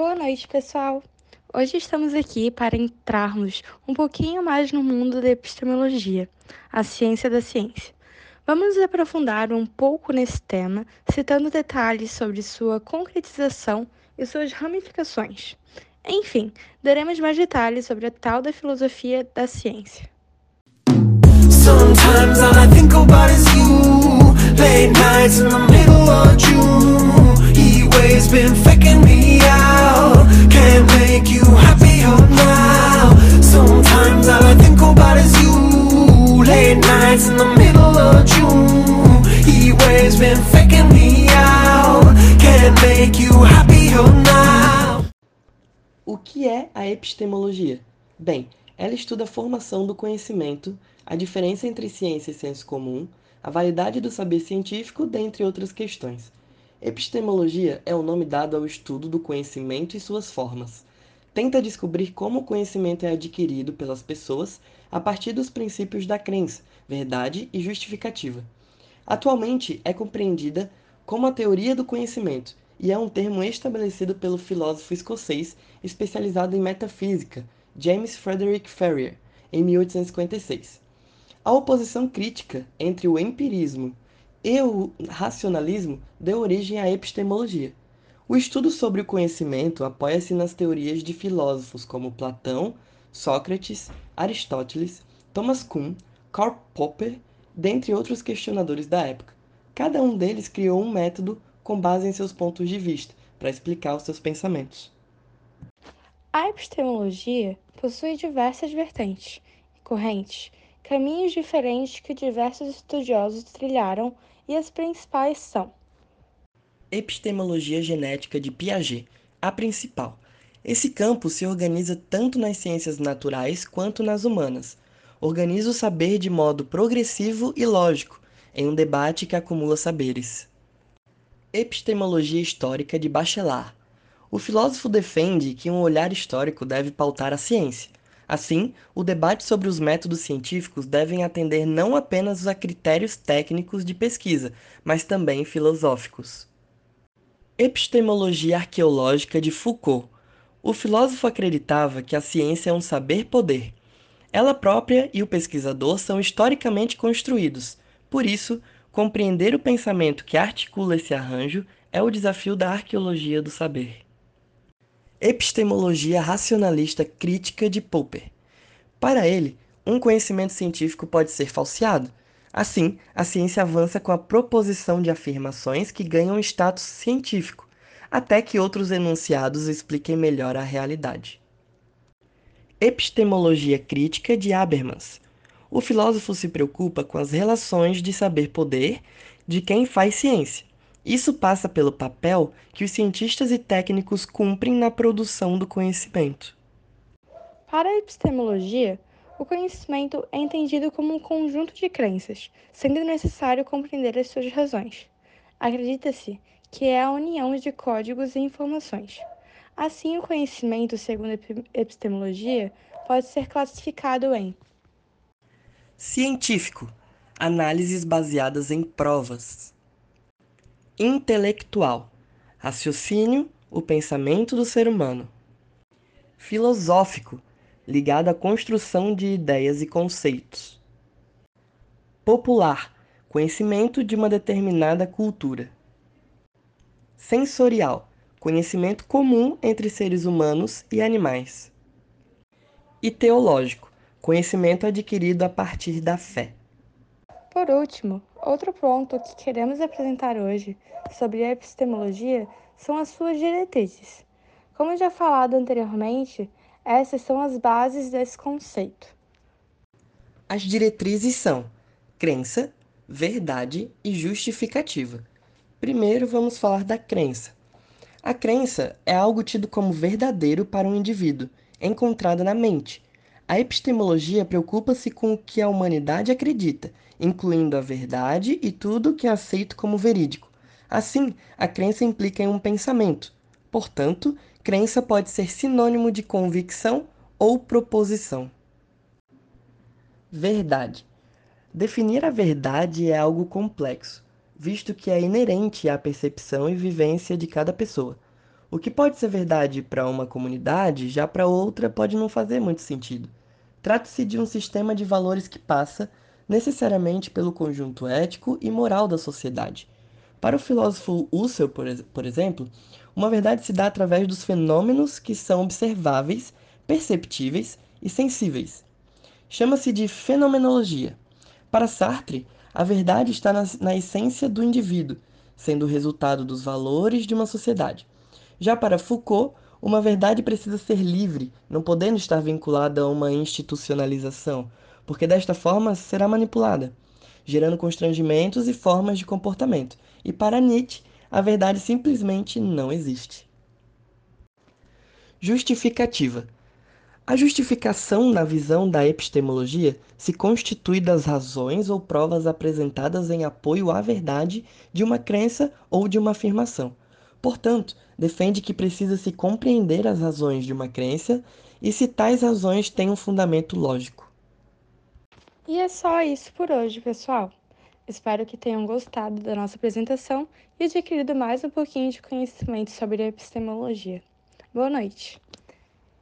Boa noite, pessoal! Hoje estamos aqui para entrarmos um pouquinho mais no mundo da epistemologia, a ciência da ciência. Vamos nos aprofundar um pouco nesse tema, citando detalhes sobre sua concretização e suas ramificações. Enfim, daremos mais detalhes sobre a tal da filosofia da ciência. Sometimes nights in the middle of June Heat waves been faking me out make you happier now O que é a epistemologia? Bem, ela estuda a formação do conhecimento, a diferença entre ciência e senso comum, a validade do saber científico, dentre outras questões. Epistemologia é o nome dado ao estudo do conhecimento e suas formas. Tenta descobrir como o conhecimento é adquirido pelas pessoas a partir dos princípios da crença, verdade e justificativa. Atualmente é compreendida como a teoria do conhecimento e é um termo estabelecido pelo filósofo escocês especializado em metafísica, James Frederick Ferrier, em 1856. A oposição crítica entre o empirismo e o racionalismo deu origem à epistemologia. O estudo sobre o conhecimento apoia-se nas teorias de filósofos como Platão, Sócrates, Aristóteles, Thomas Kuhn, Karl Popper, dentre outros questionadores da época. Cada um deles criou um método com base em seus pontos de vista para explicar os seus pensamentos. A epistemologia possui diversas vertentes e correntes, caminhos diferentes que diversos estudiosos trilharam e as principais são: Epistemologia genética de Piaget, a principal. Esse campo se organiza tanto nas ciências naturais quanto nas humanas. Organiza o saber de modo progressivo e lógico, em um debate que acumula saberes. Epistemologia histórica de Bachelard o filósofo defende que um olhar histórico deve pautar a ciência. Assim, o debate sobre os métodos científicos devem atender não apenas a critérios técnicos de pesquisa, mas também filosóficos. Epistemologia arqueológica de Foucault. O filósofo acreditava que a ciência é um saber-poder. Ela própria e o pesquisador são historicamente construídos. Por isso, compreender o pensamento que articula esse arranjo é o desafio da arqueologia do saber. Epistemologia racionalista crítica de Popper. Para ele, um conhecimento científico pode ser falseado. Assim, a ciência avança com a proposição de afirmações que ganham status científico, até que outros enunciados expliquem melhor a realidade. Epistemologia crítica de Habermas. O filósofo se preocupa com as relações de saber-poder de quem faz ciência isso passa pelo papel que os cientistas e técnicos cumprem na produção do conhecimento. Para a epistemologia, o conhecimento é entendido como um conjunto de crenças, sendo necessário compreender as suas razões. Acredita-se que é a união de códigos e informações. Assim, o conhecimento, segundo a epistemologia, pode ser classificado em científico, análises baseadas em provas intelectual, raciocínio, o pensamento do ser humano. Filosófico, ligado à construção de ideias e conceitos. Popular, conhecimento de uma determinada cultura. Sensorial, conhecimento comum entre seres humanos e animais. E teológico, conhecimento adquirido a partir da fé. Por último, outro ponto que queremos apresentar hoje sobre a epistemologia são as suas diretrizes. Como já falado anteriormente, essas são as bases desse conceito. As diretrizes são crença, verdade e justificativa. Primeiro vamos falar da crença. A crença é algo tido como verdadeiro para um indivíduo, encontrado na mente. A epistemologia preocupa-se com o que a humanidade acredita incluindo a verdade e tudo que é aceito como verídico. Assim, a crença implica em um pensamento. Portanto, crença pode ser sinônimo de convicção ou proposição. Verdade. Definir a verdade é algo complexo, visto que é inerente à percepção e vivência de cada pessoa. O que pode ser verdade para uma comunidade, já para outra pode não fazer muito sentido. Trata-se de um sistema de valores que passa, necessariamente, pelo conjunto ético e moral da sociedade. Para o filósofo Husserl, por exemplo, uma verdade se dá através dos fenômenos que são observáveis, perceptíveis e sensíveis. Chama-se de fenomenologia. Para Sartre, a verdade está na, na essência do indivíduo, sendo o resultado dos valores de uma sociedade. Já para Foucault, uma verdade precisa ser livre, não podendo estar vinculada a uma institucionalização, porque desta forma será manipulada, gerando constrangimentos e formas de comportamento. E para Nietzsche, a verdade simplesmente não existe. Justificativa. A justificação, na visão da epistemologia, se constitui das razões ou provas apresentadas em apoio à verdade de uma crença ou de uma afirmação. Portanto, defende que precisa se compreender as razões de uma crença e se tais razões têm um fundamento lógico. E é só isso por hoje, pessoal. Espero que tenham gostado da nossa apresentação e adquirido mais um pouquinho de conhecimento sobre epistemologia. Boa noite!